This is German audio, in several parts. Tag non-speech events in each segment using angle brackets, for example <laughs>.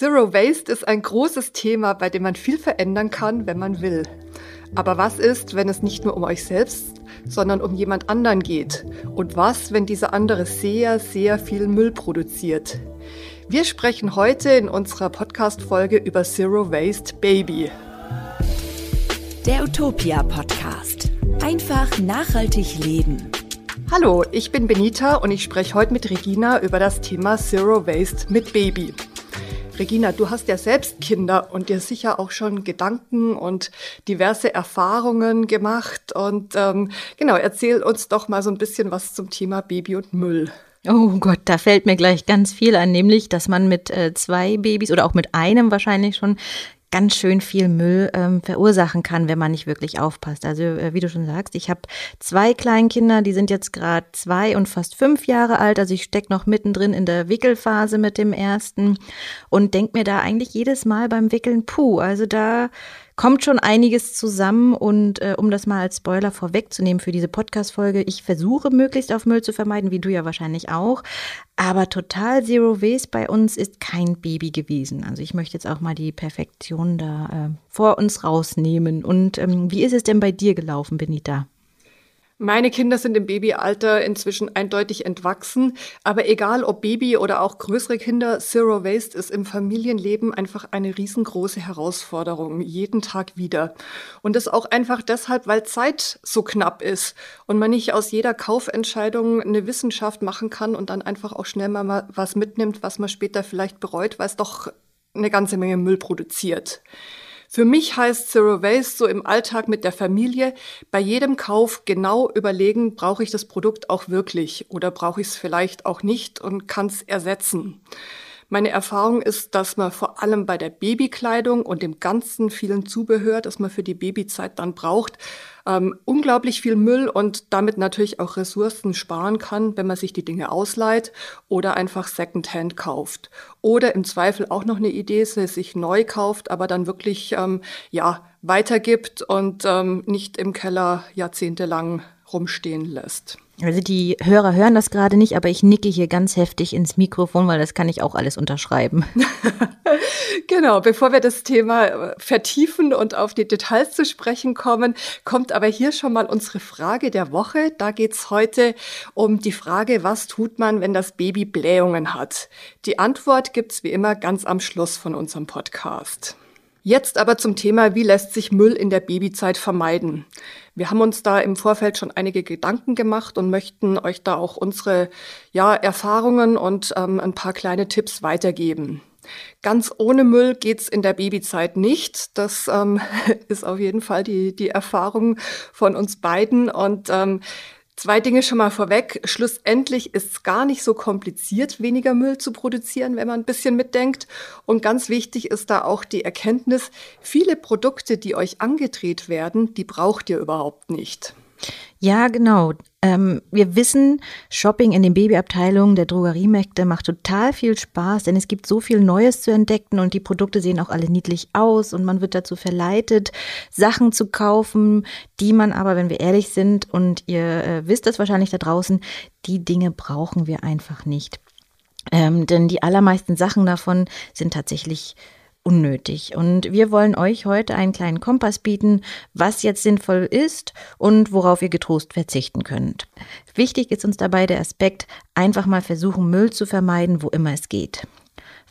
Zero Waste ist ein großes Thema, bei dem man viel verändern kann, wenn man will. Aber was ist, wenn es nicht nur um euch selbst, sondern um jemand anderen geht? Und was, wenn dieser andere sehr, sehr viel Müll produziert? Wir sprechen heute in unserer Podcast-Folge über Zero Waste Baby. Der Utopia Podcast. Einfach nachhaltig leben. Hallo, ich bin Benita und ich spreche heute mit Regina über das Thema Zero Waste mit Baby. Regina, du hast ja selbst Kinder und dir sicher auch schon Gedanken und diverse Erfahrungen gemacht. Und ähm, genau, erzähl uns doch mal so ein bisschen was zum Thema Baby und Müll. Oh Gott, da fällt mir gleich ganz viel an, nämlich, dass man mit äh, zwei Babys oder auch mit einem wahrscheinlich schon ganz schön viel Müll ähm, verursachen kann, wenn man nicht wirklich aufpasst. Also äh, wie du schon sagst, ich habe zwei Kleinkinder, die sind jetzt gerade zwei und fast fünf Jahre alt. Also ich stecke noch mittendrin in der Wickelphase mit dem ersten und denk mir da eigentlich jedes Mal beim Wickeln, puh, also da kommt schon einiges zusammen und äh, um das mal als Spoiler vorwegzunehmen für diese Podcast-Folge, ich versuche möglichst auf Müll zu vermeiden, wie du ja wahrscheinlich auch. Aber total Zero Waste bei uns ist kein Baby gewesen. Also ich möchte jetzt auch mal die Perfektion da äh, vor uns rausnehmen. Und ähm, wie ist es denn bei dir gelaufen, Benita? Meine Kinder sind im Babyalter inzwischen eindeutig entwachsen, aber egal ob Baby oder auch größere Kinder, Zero Waste ist im Familienleben einfach eine riesengroße Herausforderung, jeden Tag wieder. Und das auch einfach deshalb, weil Zeit so knapp ist und man nicht aus jeder Kaufentscheidung eine Wissenschaft machen kann und dann einfach auch schnell mal was mitnimmt, was man später vielleicht bereut, weil es doch eine ganze Menge Müll produziert. Für mich heißt Zero Waste so im Alltag mit der Familie bei jedem Kauf genau überlegen, brauche ich das Produkt auch wirklich oder brauche ich es vielleicht auch nicht und kann es ersetzen. Meine Erfahrung ist, dass man vor allem bei der Babykleidung und dem ganzen vielen Zubehör, das man für die Babyzeit dann braucht, ähm, unglaublich viel Müll und damit natürlich auch Ressourcen sparen kann, wenn man sich die Dinge ausleiht oder einfach Secondhand kauft. Oder im Zweifel auch noch eine Idee, sich neu kauft, aber dann wirklich ähm, ja weitergibt und ähm, nicht im Keller jahrzehntelang rumstehen lässt. Also die Hörer hören das gerade nicht, aber ich nicke hier ganz heftig ins Mikrofon, weil das kann ich auch alles unterschreiben. <laughs> genau, bevor wir das Thema äh, vertiefen und auf die Details zu sprechen kommen, kommt aber hier schon mal unsere Frage der Woche. Da geht's heute um die Frage, was tut man, wenn das Baby Blähungen hat? Die Antwort gibt's wie immer ganz am Schluss von unserem Podcast. Jetzt aber zum Thema, wie lässt sich Müll in der Babyzeit vermeiden? Wir haben uns da im Vorfeld schon einige Gedanken gemacht und möchten euch da auch unsere ja, Erfahrungen und ähm, ein paar kleine Tipps weitergeben. Ganz ohne Müll geht's in der Babyzeit nicht. Das ähm, <laughs> ist auf jeden Fall die, die Erfahrung von uns beiden. Und ähm, Zwei Dinge schon mal vorweg. Schlussendlich ist es gar nicht so kompliziert, weniger Müll zu produzieren, wenn man ein bisschen mitdenkt. Und ganz wichtig ist da auch die Erkenntnis, viele Produkte, die euch angedreht werden, die braucht ihr überhaupt nicht. Ja, genau. Ähm, wir wissen, Shopping in den Babyabteilungen der Drogeriemärkte macht total viel Spaß, denn es gibt so viel Neues zu entdecken und die Produkte sehen auch alle niedlich aus und man wird dazu verleitet, Sachen zu kaufen, die man aber, wenn wir ehrlich sind und ihr äh, wisst das wahrscheinlich da draußen, die Dinge brauchen wir einfach nicht. Ähm, denn die allermeisten Sachen davon sind tatsächlich unnötig. Und wir wollen euch heute einen kleinen Kompass bieten, was jetzt sinnvoll ist und worauf ihr getrost verzichten könnt. Wichtig ist uns dabei der Aspekt, einfach mal versuchen, Müll zu vermeiden, wo immer es geht.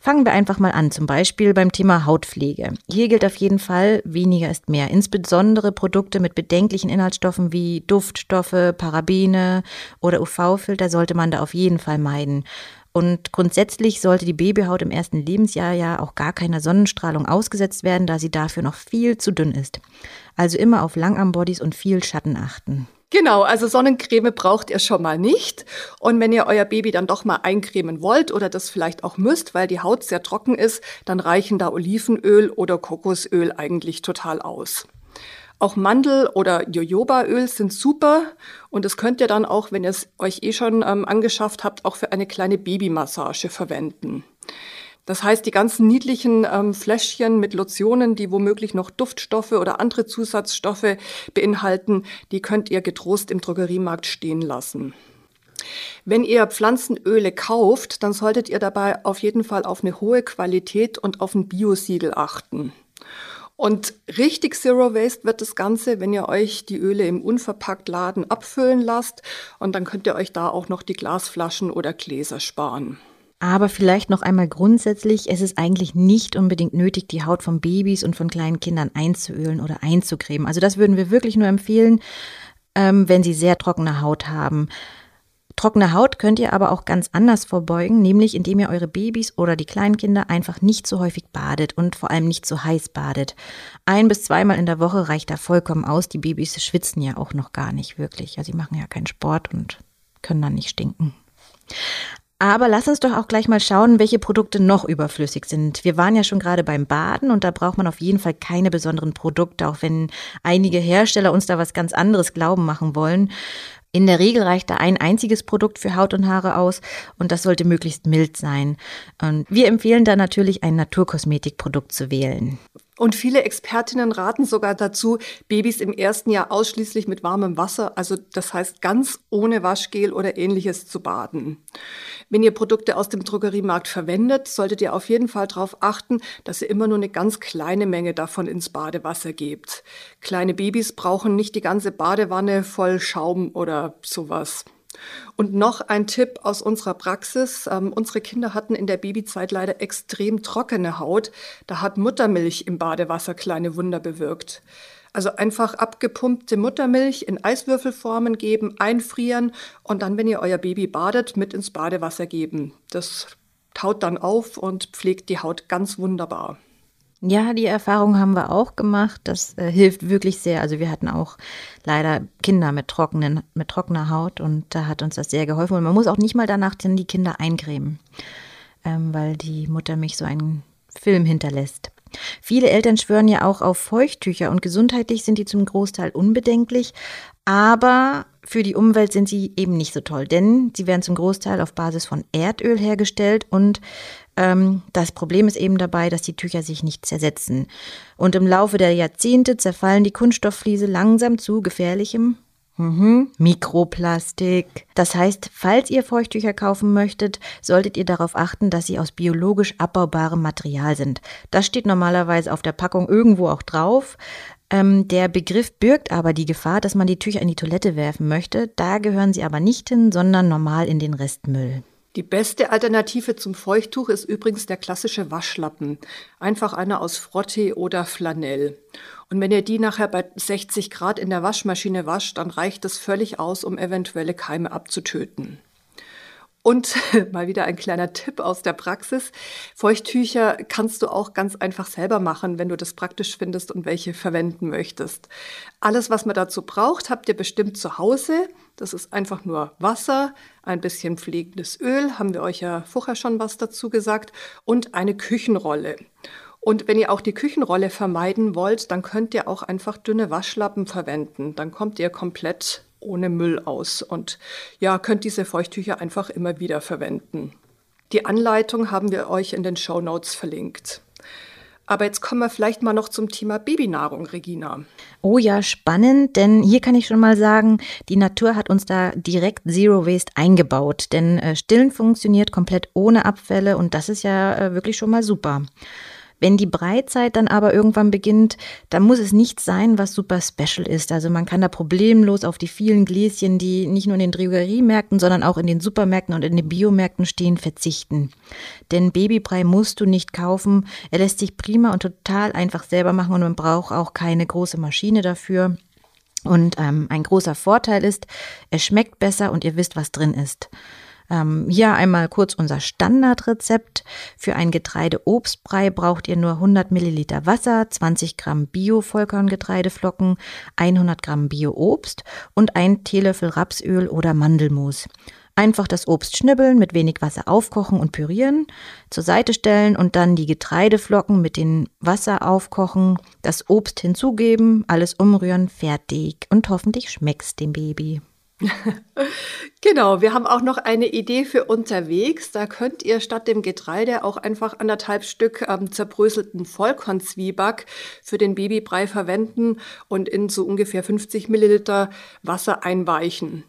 Fangen wir einfach mal an, zum Beispiel beim Thema Hautpflege. Hier gilt auf jeden Fall, weniger ist mehr. Insbesondere Produkte mit bedenklichen Inhaltsstoffen wie Duftstoffe, Parabene oder UV-Filter sollte man da auf jeden Fall meiden. Und grundsätzlich sollte die Babyhaut im ersten Lebensjahr ja auch gar keiner Sonnenstrahlung ausgesetzt werden, da sie dafür noch viel zu dünn ist. Also immer auf Langarmbodies und viel Schatten achten. Genau, also Sonnencreme braucht ihr schon mal nicht. Und wenn ihr euer Baby dann doch mal eincremen wollt oder das vielleicht auch müsst, weil die Haut sehr trocken ist, dann reichen da Olivenöl oder Kokosöl eigentlich total aus. Auch Mandel- oder Jojobaöl sind super und das könnt ihr dann auch, wenn ihr es euch eh schon ähm, angeschafft habt, auch für eine kleine Babymassage verwenden. Das heißt, die ganzen niedlichen ähm, Fläschchen mit Lotionen, die womöglich noch Duftstoffe oder andere Zusatzstoffe beinhalten, die könnt ihr getrost im Drogeriemarkt stehen lassen. Wenn ihr Pflanzenöle kauft, dann solltet ihr dabei auf jeden Fall auf eine hohe Qualität und auf ein Biosiegel achten. Und richtig Zero Waste wird das Ganze, wenn ihr euch die Öle im unverpackt Laden abfüllen lasst. Und dann könnt ihr euch da auch noch die Glasflaschen oder Gläser sparen. Aber vielleicht noch einmal grundsätzlich, es ist eigentlich nicht unbedingt nötig, die Haut von Babys und von kleinen Kindern einzuölen oder einzucremen. Also das würden wir wirklich nur empfehlen, ähm, wenn sie sehr trockene Haut haben. Trockene Haut könnt ihr aber auch ganz anders vorbeugen, nämlich indem ihr eure Babys oder die Kleinkinder einfach nicht so häufig badet und vor allem nicht so heiß badet. Ein bis zweimal in der Woche reicht da vollkommen aus. Die Babys schwitzen ja auch noch gar nicht wirklich. Ja, sie machen ja keinen Sport und können dann nicht stinken. Aber lass uns doch auch gleich mal schauen, welche Produkte noch überflüssig sind. Wir waren ja schon gerade beim Baden und da braucht man auf jeden Fall keine besonderen Produkte, auch wenn einige Hersteller uns da was ganz anderes glauben machen wollen. In der Regel reicht da ein einziges Produkt für Haut und Haare aus und das sollte möglichst mild sein. Und wir empfehlen da natürlich ein Naturkosmetikprodukt zu wählen. Und viele Expertinnen raten sogar dazu, Babys im ersten Jahr ausschließlich mit warmem Wasser, also das heißt ganz ohne Waschgel oder ähnliches zu baden. Wenn ihr Produkte aus dem Drogeriemarkt verwendet, solltet ihr auf jeden Fall darauf achten, dass ihr immer nur eine ganz kleine Menge davon ins Badewasser gebt. Kleine Babys brauchen nicht die ganze Badewanne voll Schaum oder sowas. Und noch ein Tipp aus unserer Praxis. Ähm, unsere Kinder hatten in der Babyzeit leider extrem trockene Haut. Da hat Muttermilch im Badewasser kleine Wunder bewirkt. Also einfach abgepumpte Muttermilch in Eiswürfelformen geben, einfrieren und dann, wenn ihr euer Baby badet, mit ins Badewasser geben. Das taut dann auf und pflegt die Haut ganz wunderbar. Ja, die Erfahrung haben wir auch gemacht. Das äh, hilft wirklich sehr. Also wir hatten auch leider Kinder mit trockenen, mit trockener Haut und da hat uns das sehr geholfen. Und man muss auch nicht mal danach die Kinder eincremen, ähm, weil die Mutter mich so einen Film hinterlässt. Viele Eltern schwören ja auch auf Feuchttücher und gesundheitlich sind die zum Großteil unbedenklich, aber für die Umwelt sind sie eben nicht so toll, denn sie werden zum Großteil auf Basis von Erdöl hergestellt und das Problem ist eben dabei, dass die Tücher sich nicht zersetzen. Und im Laufe der Jahrzehnte zerfallen die Kunststofffliese langsam zu gefährlichem Mhm. Mikroplastik. Das heißt, falls ihr Feuchttücher kaufen möchtet, solltet ihr darauf achten, dass sie aus biologisch abbaubarem Material sind. Das steht normalerweise auf der Packung irgendwo auch drauf. Ähm, der Begriff birgt aber die Gefahr, dass man die Tücher in die Toilette werfen möchte. Da gehören sie aber nicht hin, sondern normal in den Restmüll. Die beste Alternative zum Feuchttuch ist übrigens der klassische Waschlappen. Einfach einer aus Frottee oder Flanell. Und wenn ihr die nachher bei 60 Grad in der Waschmaschine wascht, dann reicht es völlig aus, um eventuelle Keime abzutöten. Und <laughs> mal wieder ein kleiner Tipp aus der Praxis. Feuchttücher kannst du auch ganz einfach selber machen, wenn du das praktisch findest und welche verwenden möchtest. Alles, was man dazu braucht, habt ihr bestimmt zu Hause. Das ist einfach nur Wasser, ein bisschen pflegendes Öl, haben wir euch ja vorher schon was dazu gesagt, und eine Küchenrolle. Und wenn ihr auch die Küchenrolle vermeiden wollt, dann könnt ihr auch einfach dünne Waschlappen verwenden. Dann kommt ihr komplett ohne Müll aus und ja, könnt diese Feuchttücher einfach immer wieder verwenden. Die Anleitung haben wir euch in den Show Notes verlinkt. Aber jetzt kommen wir vielleicht mal noch zum Thema Babynahrung, Regina. Oh ja, spannend, denn hier kann ich schon mal sagen, die Natur hat uns da direkt Zero Waste eingebaut, denn äh, Stillen funktioniert komplett ohne Abfälle und das ist ja äh, wirklich schon mal super. Wenn die Breitzeit dann aber irgendwann beginnt, dann muss es nicht sein, was super special ist. Also man kann da problemlos auf die vielen Gläschen, die nicht nur in den Drogeriemärkten, sondern auch in den Supermärkten und in den Biomärkten stehen, verzichten. Denn Babybrei musst du nicht kaufen. Er lässt sich prima und total einfach selber machen und man braucht auch keine große Maschine dafür. Und ähm, ein großer Vorteil ist, er schmeckt besser und ihr wisst, was drin ist. Ähm, hier einmal kurz unser Standardrezept. Für ein Getreide-Obstbrei braucht ihr nur 100 Milliliter Wasser, 20 Gramm Bio-Vollkorngetreideflocken, 100 Gramm Bio-Obst und ein Teelöffel Rapsöl oder Mandelmus. Einfach das Obst schnibbeln, mit wenig Wasser aufkochen und pürieren, zur Seite stellen und dann die Getreideflocken mit dem Wasser aufkochen, das Obst hinzugeben, alles umrühren, fertig und hoffentlich schmeckt's dem Baby. <laughs> genau, wir haben auch noch eine Idee für unterwegs. Da könnt ihr statt dem Getreide auch einfach anderthalb Stück ähm, zerbröselten Vollkornzwieback für den Babybrei verwenden und in so ungefähr 50 Milliliter Wasser einweichen.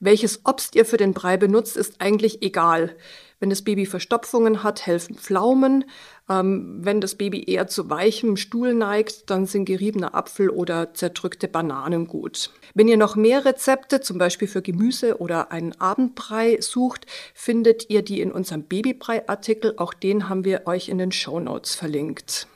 Welches Obst ihr für den Brei benutzt, ist eigentlich egal. Wenn das Baby Verstopfungen hat, helfen Pflaumen. Ähm, wenn das Baby eher zu weichem Stuhl neigt, dann sind geriebener Apfel oder zerdrückte Bananen gut. Wenn ihr noch mehr Rezepte, zum Beispiel für Gemüse oder einen Abendbrei sucht, findet ihr die in unserem Babybrei-Artikel. Auch den haben wir euch in den Show Notes verlinkt.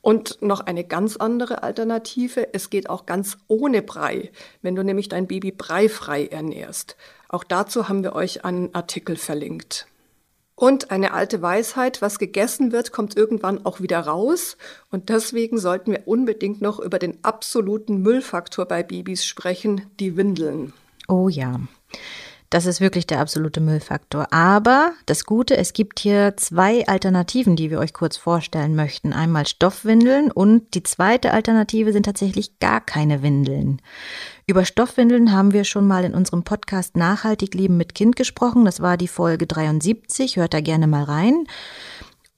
Und noch eine ganz andere Alternative, es geht auch ganz ohne Brei, wenn du nämlich dein Baby breifrei ernährst. Auch dazu haben wir euch einen Artikel verlinkt. Und eine alte Weisheit, was gegessen wird, kommt irgendwann auch wieder raus. Und deswegen sollten wir unbedingt noch über den absoluten Müllfaktor bei Babys sprechen, die Windeln. Oh ja. Das ist wirklich der absolute Müllfaktor. Aber das Gute, es gibt hier zwei Alternativen, die wir euch kurz vorstellen möchten. Einmal Stoffwindeln und die zweite Alternative sind tatsächlich gar keine Windeln. Über Stoffwindeln haben wir schon mal in unserem Podcast Nachhaltig Leben mit Kind gesprochen. Das war die Folge 73. Hört da gerne mal rein.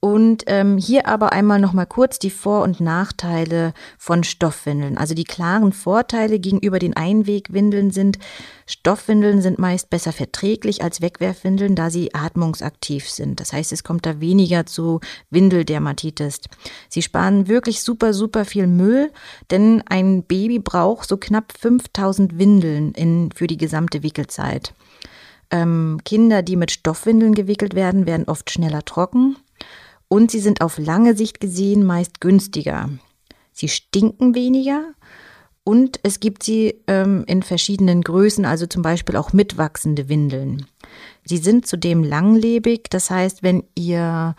Und ähm, hier aber einmal noch mal kurz die Vor- und Nachteile von Stoffwindeln. Also die klaren Vorteile gegenüber den Einwegwindeln sind, Stoffwindeln sind meist besser verträglich als Wegwerfwindeln, da sie atmungsaktiv sind. Das heißt, es kommt da weniger zu Windeldermatitis. Sie sparen wirklich super, super viel Müll, denn ein Baby braucht so knapp 5000 Windeln in, für die gesamte Wickelzeit. Ähm, Kinder, die mit Stoffwindeln gewickelt werden, werden oft schneller trocken und sie sind auf lange Sicht gesehen meist günstiger. Sie stinken weniger und es gibt sie ähm, in verschiedenen Größen, also zum Beispiel auch mitwachsende Windeln. Sie sind zudem langlebig, das heißt, wenn ihr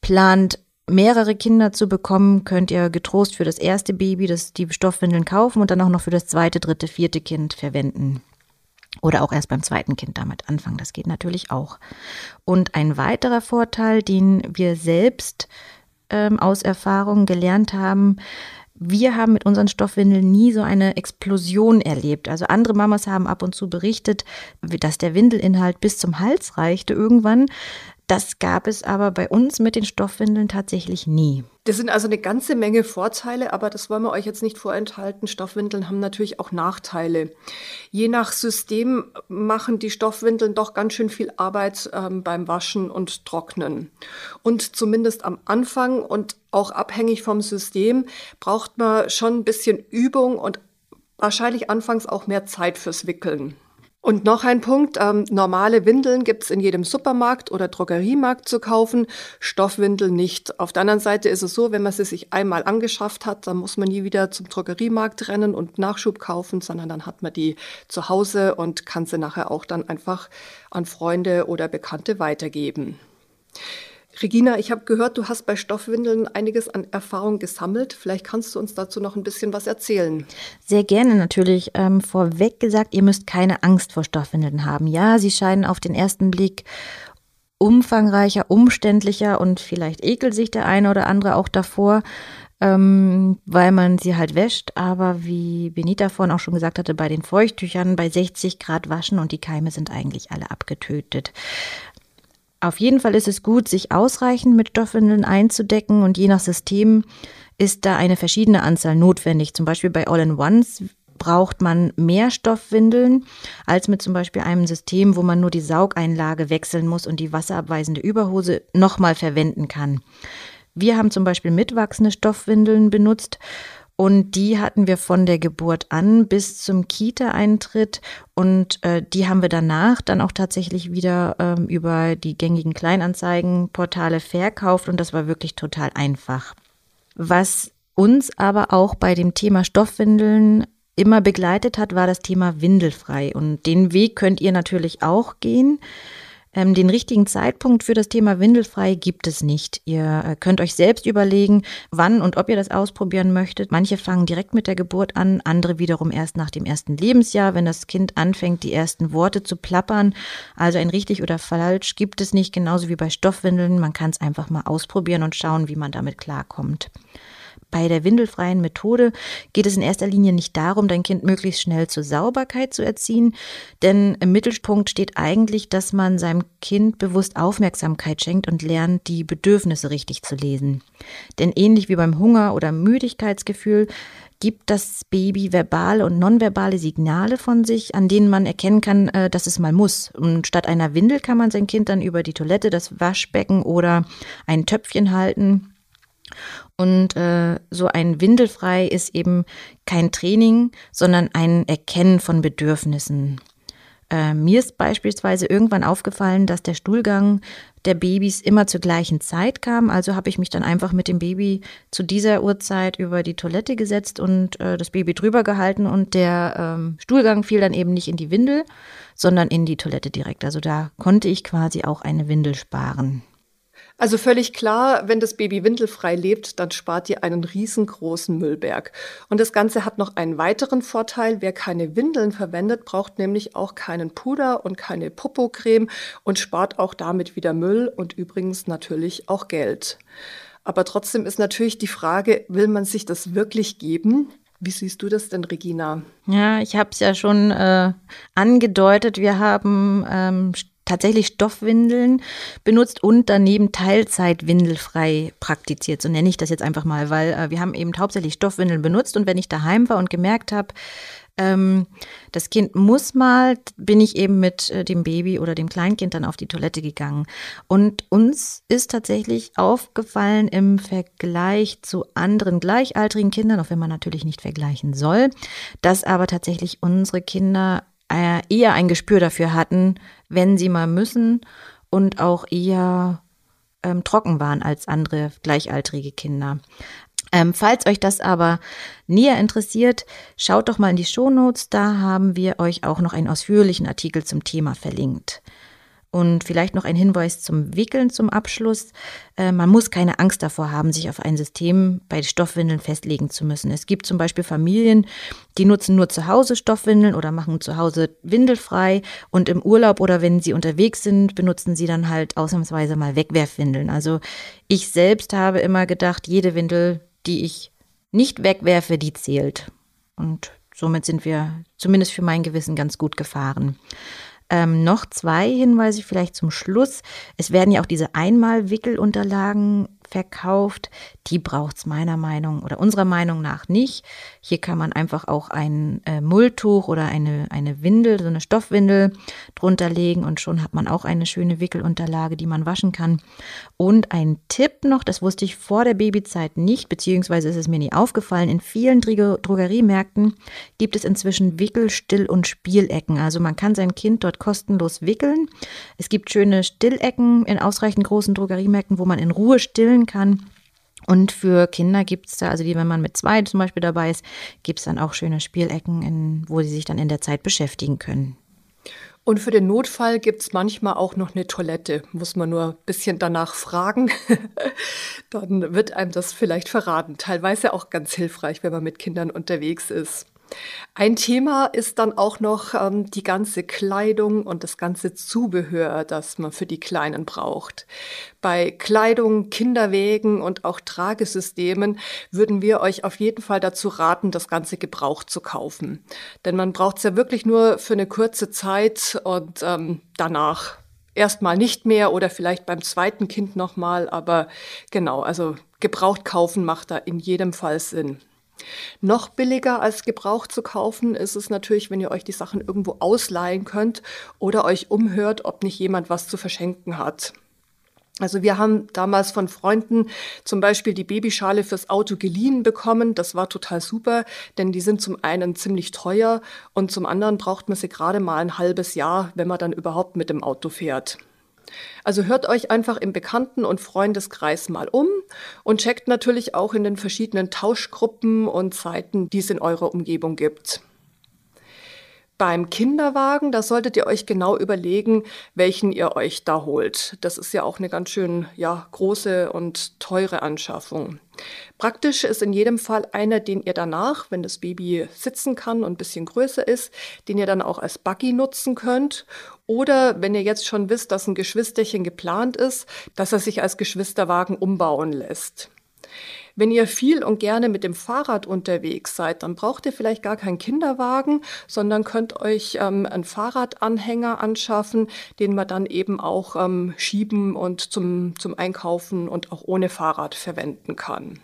plant, mehrere Kinder zu bekommen, könnt ihr getrost für das erste Baby das, die Stoffwindeln kaufen und dann auch noch für das zweite, dritte, vierte Kind verwenden. Oder auch erst beim zweiten Kind damit anfangen. Das geht natürlich auch. Und ein weiterer Vorteil, den wir selbst ähm, aus Erfahrung gelernt haben, wir haben mit unseren Stoffwindeln nie so eine Explosion erlebt. Also andere Mamas haben ab und zu berichtet, dass der Windelinhalt bis zum Hals reichte irgendwann. Das gab es aber bei uns mit den Stoffwindeln tatsächlich nie. Das sind also eine ganze Menge Vorteile, aber das wollen wir euch jetzt nicht vorenthalten. Stoffwindeln haben natürlich auch Nachteile. Je nach System machen die Stoffwindeln doch ganz schön viel Arbeit ähm, beim Waschen und Trocknen. Und zumindest am Anfang und auch abhängig vom System braucht man schon ein bisschen Übung und wahrscheinlich anfangs auch mehr Zeit fürs Wickeln. Und noch ein Punkt, ähm, normale Windeln gibt's in jedem Supermarkt oder Drogeriemarkt zu kaufen, Stoffwindeln nicht. Auf der anderen Seite ist es so, wenn man sie sich einmal angeschafft hat, dann muss man nie wieder zum Drogeriemarkt rennen und Nachschub kaufen, sondern dann hat man die zu Hause und kann sie nachher auch dann einfach an Freunde oder Bekannte weitergeben. Regina, ich habe gehört, du hast bei Stoffwindeln einiges an Erfahrung gesammelt. Vielleicht kannst du uns dazu noch ein bisschen was erzählen. Sehr gerne natürlich. Ähm, vorweg gesagt, ihr müsst keine Angst vor Stoffwindeln haben. Ja, sie scheinen auf den ersten Blick umfangreicher, umständlicher und vielleicht ekelt sich der eine oder andere auch davor, ähm, weil man sie halt wäscht. Aber wie Benita vorhin auch schon gesagt hatte, bei den Feuchttüchern bei 60 Grad waschen und die Keime sind eigentlich alle abgetötet. Auf jeden Fall ist es gut, sich ausreichend mit Stoffwindeln einzudecken und je nach System ist da eine verschiedene Anzahl notwendig. Zum Beispiel bei All-in-Ones braucht man mehr Stoffwindeln als mit zum Beispiel einem System, wo man nur die Saugeinlage wechseln muss und die wasserabweisende Überhose nochmal verwenden kann. Wir haben zum Beispiel mitwachsende Stoffwindeln benutzt und die hatten wir von der Geburt an bis zum Kita-Eintritt. Und äh, die haben wir danach dann auch tatsächlich wieder ähm, über die gängigen Kleinanzeigenportale verkauft. Und das war wirklich total einfach. Was uns aber auch bei dem Thema Stoffwindeln immer begleitet hat, war das Thema Windelfrei. Und den Weg könnt ihr natürlich auch gehen. Ähm, den richtigen Zeitpunkt für das Thema Windelfrei gibt es nicht. Ihr äh, könnt euch selbst überlegen, wann und ob ihr das ausprobieren möchtet. Manche fangen direkt mit der Geburt an, andere wiederum erst nach dem ersten Lebensjahr, wenn das Kind anfängt, die ersten Worte zu plappern. Also ein richtig oder falsch gibt es nicht, genauso wie bei Stoffwindeln. Man kann es einfach mal ausprobieren und schauen, wie man damit klarkommt. Bei der windelfreien Methode geht es in erster Linie nicht darum, dein Kind möglichst schnell zur Sauberkeit zu erziehen, denn im Mittelpunkt steht eigentlich, dass man seinem Kind bewusst Aufmerksamkeit schenkt und lernt, die Bedürfnisse richtig zu lesen. Denn ähnlich wie beim Hunger oder Müdigkeitsgefühl gibt das Baby verbale und nonverbale Signale von sich, an denen man erkennen kann, äh, dass es mal muss. Und statt einer Windel kann man sein Kind dann über die Toilette, das Waschbecken oder ein Töpfchen halten. Und äh, so ein Windelfrei ist eben kein Training, sondern ein Erkennen von Bedürfnissen. Äh, mir ist beispielsweise irgendwann aufgefallen, dass der Stuhlgang der Babys immer zur gleichen Zeit kam. Also habe ich mich dann einfach mit dem Baby zu dieser Uhrzeit über die Toilette gesetzt und äh, das Baby drüber gehalten und der ähm, Stuhlgang fiel dann eben nicht in die Windel, sondern in die Toilette direkt. Also da konnte ich quasi auch eine Windel sparen. Also völlig klar, wenn das Baby windelfrei lebt, dann spart ihr einen riesengroßen Müllberg. Und das Ganze hat noch einen weiteren Vorteil. Wer keine Windeln verwendet, braucht nämlich auch keinen Puder und keine Popocreme und spart auch damit wieder Müll und übrigens natürlich auch Geld. Aber trotzdem ist natürlich die Frage, will man sich das wirklich geben? Wie siehst du das denn, Regina? Ja, ich habe es ja schon äh, angedeutet. Wir haben ähm, tatsächlich Stoffwindeln benutzt und daneben Teilzeit windelfrei praktiziert. So nenne ich das jetzt einfach mal, weil äh, wir haben eben hauptsächlich Stoffwindeln benutzt und wenn ich daheim war und gemerkt habe, ähm, das Kind muss mal, bin ich eben mit äh, dem Baby oder dem Kleinkind dann auf die Toilette gegangen. Und uns ist tatsächlich aufgefallen im Vergleich zu anderen gleichaltrigen Kindern, auch wenn man natürlich nicht vergleichen soll, dass aber tatsächlich unsere Kinder äh, eher ein Gespür dafür hatten, wenn sie mal müssen und auch eher ähm, trocken waren als andere gleichaltrige Kinder. Ähm, falls euch das aber näher interessiert, schaut doch mal in die Shownotes, da haben wir euch auch noch einen ausführlichen Artikel zum Thema verlinkt. Und vielleicht noch ein Hinweis zum Wickeln zum Abschluss. Äh, man muss keine Angst davor haben, sich auf ein System bei Stoffwindeln festlegen zu müssen. Es gibt zum Beispiel Familien, die nutzen nur zu Hause Stoffwindeln oder machen zu Hause windelfrei und im Urlaub oder wenn sie unterwegs sind, benutzen sie dann halt ausnahmsweise mal Wegwerfwindeln. Also ich selbst habe immer gedacht, jede Windel, die ich nicht wegwerfe, die zählt. Und somit sind wir zumindest für mein Gewissen ganz gut gefahren. Ähm, noch zwei Hinweise vielleicht zum Schluss. Es werden ja auch diese Einmalwickelunterlagen verkauft. Die braucht es meiner Meinung oder unserer Meinung nach nicht. Hier kann man einfach auch ein äh, Mulltuch oder eine, eine Windel, so eine Stoffwindel drunter legen und schon hat man auch eine schöne Wickelunterlage, die man waschen kann. Und ein Tipp noch, das wusste ich vor der Babyzeit nicht, beziehungsweise ist es mir nie aufgefallen. In vielen Drogeriemärkten gibt es inzwischen Wickel-, Still- und Spielecken. Also man kann sein Kind dort kostenlos wickeln. Es gibt schöne Stillecken in ausreichend großen Drogeriemärkten, wo man in Ruhe stillen spielen kann. Und für Kinder gibt es da, also wie wenn man mit zwei zum Beispiel dabei ist, gibt es dann auch schöne Spielecken, in, wo sie sich dann in der Zeit beschäftigen können. Und für den Notfall gibt es manchmal auch noch eine Toilette. Muss man nur ein bisschen danach fragen. <laughs> dann wird einem das vielleicht verraten. Teilweise auch ganz hilfreich, wenn man mit Kindern unterwegs ist. Ein Thema ist dann auch noch ähm, die ganze Kleidung und das ganze Zubehör, das man für die Kleinen braucht. Bei Kleidung, Kinderwägen und auch Tragesystemen würden wir euch auf jeden Fall dazu raten, das Ganze gebraucht zu kaufen. Denn man braucht es ja wirklich nur für eine kurze Zeit und ähm, danach erstmal nicht mehr oder vielleicht beim zweiten Kind nochmal. Aber genau, also gebraucht kaufen macht da in jedem Fall Sinn. Noch billiger als gebraucht zu kaufen ist es natürlich, wenn ihr euch die Sachen irgendwo ausleihen könnt oder euch umhört, ob nicht jemand was zu verschenken hat. Also wir haben damals von Freunden zum Beispiel die Babyschale fürs Auto geliehen bekommen. Das war total super, denn die sind zum einen ziemlich teuer und zum anderen braucht man sie gerade mal ein halbes Jahr, wenn man dann überhaupt mit dem Auto fährt. Also hört euch einfach im Bekannten- und Freundeskreis mal um und checkt natürlich auch in den verschiedenen Tauschgruppen und Seiten, die es in eurer Umgebung gibt. Beim Kinderwagen, da solltet ihr euch genau überlegen, welchen ihr euch da holt. Das ist ja auch eine ganz schön ja, große und teure Anschaffung. Praktisch ist in jedem Fall einer, den ihr danach, wenn das Baby sitzen kann und ein bisschen größer ist, den ihr dann auch als Buggy nutzen könnt. Oder wenn ihr jetzt schon wisst, dass ein Geschwisterchen geplant ist, dass er sich als Geschwisterwagen umbauen lässt. Wenn ihr viel und gerne mit dem Fahrrad unterwegs seid, dann braucht ihr vielleicht gar keinen Kinderwagen, sondern könnt euch ähm, einen Fahrradanhänger anschaffen, den man dann eben auch ähm, schieben und zum, zum Einkaufen und auch ohne Fahrrad verwenden kann.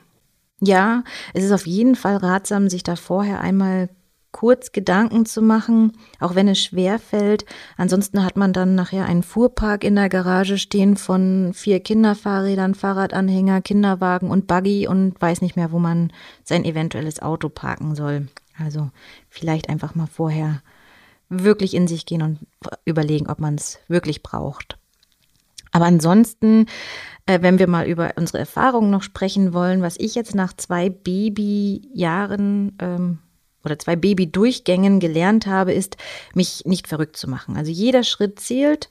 Ja, es ist auf jeden Fall ratsam, sich da vorher einmal kurz Gedanken zu machen, auch wenn es schwer fällt. Ansonsten hat man dann nachher einen Fuhrpark in der Garage stehen von vier Kinderfahrrädern, Fahrradanhänger, Kinderwagen und Buggy und weiß nicht mehr, wo man sein eventuelles Auto parken soll. Also vielleicht einfach mal vorher wirklich in sich gehen und überlegen, ob man es wirklich braucht. Aber ansonsten, äh, wenn wir mal über unsere Erfahrungen noch sprechen wollen, was ich jetzt nach zwei Babyjahren ähm, oder zwei Babydurchgängen gelernt habe, ist, mich nicht verrückt zu machen. Also jeder Schritt zählt.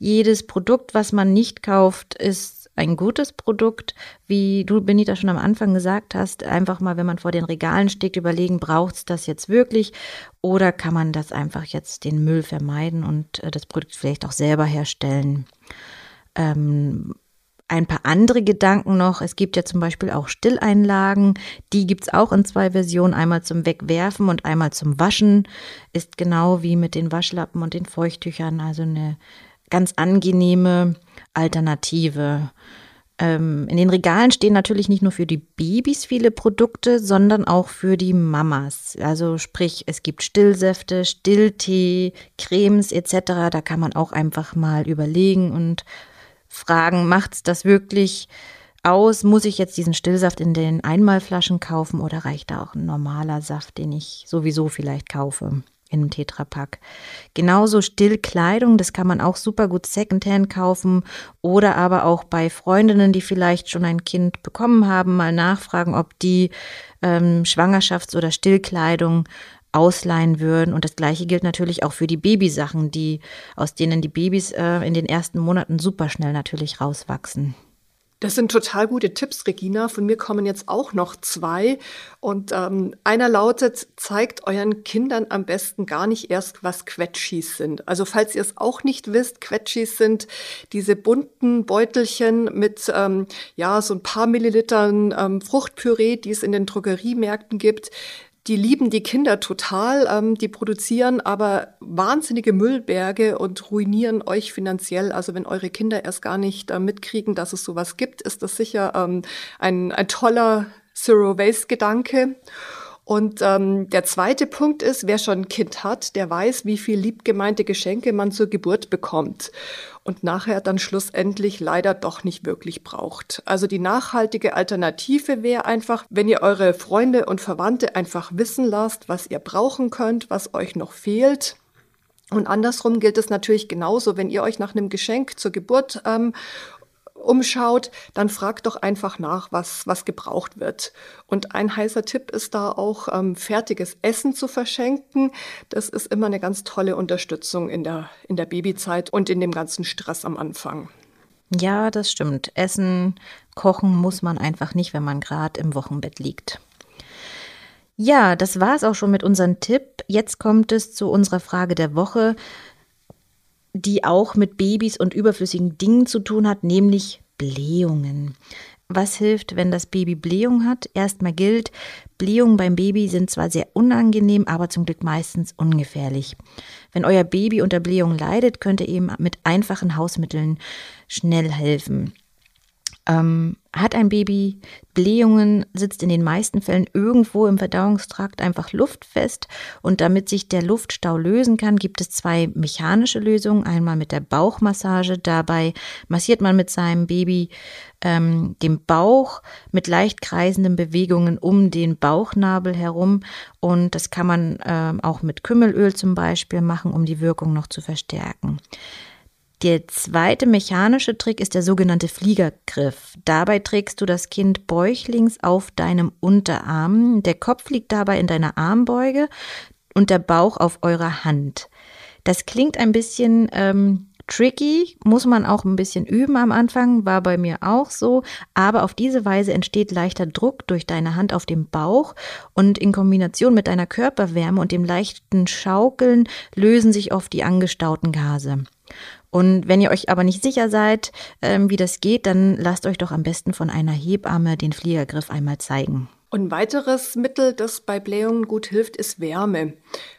Jedes Produkt, was man nicht kauft, ist ein gutes Produkt. Wie du, Benita, schon am Anfang gesagt hast, einfach mal, wenn man vor den Regalen steht, überlegen, braucht es das jetzt wirklich oder kann man das einfach jetzt den Müll vermeiden und äh, das Produkt vielleicht auch selber herstellen. Ähm, ein paar andere Gedanken noch. Es gibt ja zum Beispiel auch Stilleinlagen. Die gibt's auch in zwei Versionen. Einmal zum Wegwerfen und einmal zum Waschen. Ist genau wie mit den Waschlappen und den Feuchttüchern. Also eine ganz angenehme Alternative. Ähm, in den Regalen stehen natürlich nicht nur für die Babys viele Produkte, sondern auch für die Mamas. Also sprich, es gibt Stillsäfte, Stilltee, Cremes etc. Da kann man auch einfach mal überlegen und fragen, macht's das wirklich aus? Muss ich jetzt diesen Stillsaft in den Einmalflaschen kaufen oder reicht da auch ein normaler Saft, den ich sowieso vielleicht kaufe? in einem Tetrapack. Genauso Stillkleidung, das kann man auch super gut Secondhand kaufen oder aber auch bei Freundinnen, die vielleicht schon ein Kind bekommen haben, mal nachfragen, ob die ähm, Schwangerschafts- oder Stillkleidung ausleihen würden. Und das gleiche gilt natürlich auch für die Babysachen, die, aus denen die Babys äh, in den ersten Monaten super schnell natürlich rauswachsen. Das sind total gute Tipps, Regina. Von mir kommen jetzt auch noch zwei. Und ähm, einer lautet, zeigt euren Kindern am besten gar nicht erst, was Quetschis sind. Also falls ihr es auch nicht wisst, Quetschis sind diese bunten Beutelchen mit ähm, ja so ein paar Millilitern ähm, Fruchtpüree, die es in den Drogeriemärkten gibt die lieben die Kinder total, ähm, die produzieren aber wahnsinnige Müllberge und ruinieren euch finanziell. Also wenn eure Kinder erst gar nicht äh, mitkriegen, dass es sowas gibt, ist das sicher ähm, ein, ein toller Zero-Waste-Gedanke. Und ähm, der zweite Punkt ist, wer schon ein Kind hat, der weiß, wie viel liebgemeinte Geschenke man zur Geburt bekommt und nachher dann schlussendlich leider doch nicht wirklich braucht. Also die nachhaltige Alternative wäre einfach, wenn ihr eure Freunde und Verwandte einfach wissen lasst, was ihr brauchen könnt, was euch noch fehlt. Und andersrum gilt es natürlich genauso, wenn ihr euch nach einem Geschenk zur Geburt ähm, umschaut, dann fragt doch einfach nach, was, was gebraucht wird. Und ein heißer Tipp ist da auch, ähm, fertiges Essen zu verschenken. Das ist immer eine ganz tolle Unterstützung in der, in der Babyzeit und in dem ganzen Stress am Anfang. Ja, das stimmt. Essen, kochen muss man einfach nicht, wenn man gerade im Wochenbett liegt. Ja, das war es auch schon mit unserem Tipp. Jetzt kommt es zu unserer Frage der Woche die auch mit Babys und überflüssigen Dingen zu tun hat, nämlich Blähungen. Was hilft, wenn das Baby Blähung hat? Erstmal gilt, Blähungen beim Baby sind zwar sehr unangenehm, aber zum Glück meistens ungefährlich. Wenn euer Baby unter Blähungen leidet, könnt ihr ihm mit einfachen Hausmitteln schnell helfen. Ähm, hat ein Baby Blähungen, sitzt in den meisten Fällen irgendwo im Verdauungstrakt einfach luftfest und damit sich der Luftstau lösen kann, gibt es zwei mechanische Lösungen. Einmal mit der Bauchmassage. Dabei massiert man mit seinem Baby ähm, den Bauch mit leicht kreisenden Bewegungen um den Bauchnabel herum und das kann man ähm, auch mit Kümmelöl zum Beispiel machen, um die Wirkung noch zu verstärken. Der zweite mechanische Trick ist der sogenannte Fliegergriff. Dabei trägst du das Kind bäuchlings auf deinem Unterarm. Der Kopf liegt dabei in deiner Armbeuge und der Bauch auf eurer Hand. Das klingt ein bisschen ähm, tricky, muss man auch ein bisschen üben am Anfang, war bei mir auch so, aber auf diese Weise entsteht leichter Druck durch deine Hand auf dem Bauch und in Kombination mit deiner Körperwärme und dem leichten Schaukeln lösen sich oft die angestauten Gase. Und wenn ihr euch aber nicht sicher seid, ähm, wie das geht, dann lasst euch doch am besten von einer Hebamme den Fliegergriff einmal zeigen. Und ein weiteres Mittel, das bei Blähungen gut hilft, ist Wärme.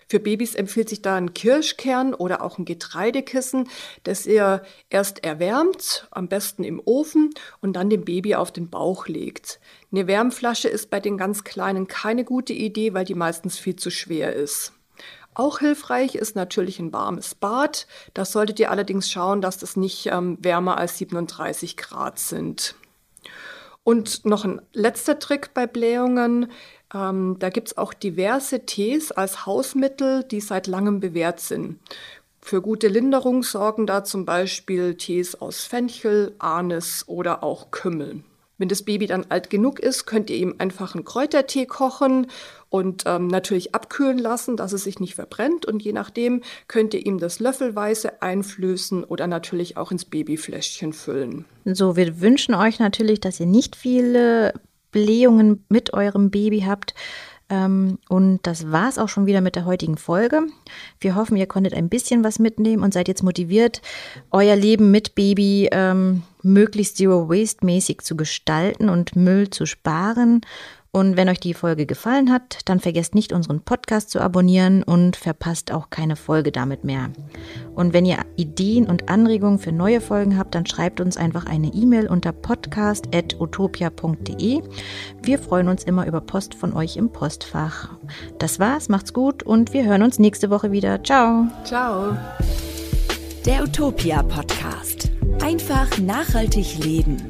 Für Babys empfiehlt sich da ein Kirschkern oder auch ein Getreidekissen, das ihr erst erwärmt, am besten im Ofen und dann dem Baby auf den Bauch legt. Eine Wärmflasche ist bei den ganz Kleinen keine gute Idee, weil die meistens viel zu schwer ist. Auch hilfreich ist natürlich ein warmes Bad. Da solltet ihr allerdings schauen, dass das nicht ähm, wärmer als 37 Grad sind. Und noch ein letzter Trick bei Blähungen. Ähm, da gibt es auch diverse Tees als Hausmittel, die seit langem bewährt sind. Für gute Linderung sorgen da zum Beispiel Tees aus Fenchel, Anis oder auch Kümmel. Wenn das Baby dann alt genug ist, könnt ihr ihm einfach einen Kräutertee kochen und ähm, natürlich abkühlen lassen, dass es sich nicht verbrennt. Und je nachdem könnt ihr ihm das löffelweise einflößen oder natürlich auch ins Babyfläschchen füllen. So, wir wünschen euch natürlich, dass ihr nicht viele Blähungen mit eurem Baby habt. Ähm, und das war's auch schon wieder mit der heutigen Folge. Wir hoffen, ihr konntet ein bisschen was mitnehmen und seid jetzt motiviert, euer Leben mit Baby ähm, möglichst Zero Waste mäßig zu gestalten und Müll zu sparen und wenn euch die Folge gefallen hat, dann vergesst nicht, unseren Podcast zu abonnieren und verpasst auch keine Folge damit mehr. Und wenn ihr Ideen und Anregungen für neue Folgen habt, dann schreibt uns einfach eine E-Mail unter podcast.utopia.de. Wir freuen uns immer über Post von euch im Postfach. Das war's, macht's gut und wir hören uns nächste Woche wieder. Ciao. Ciao. Der Utopia Podcast. Einfach nachhaltig leben.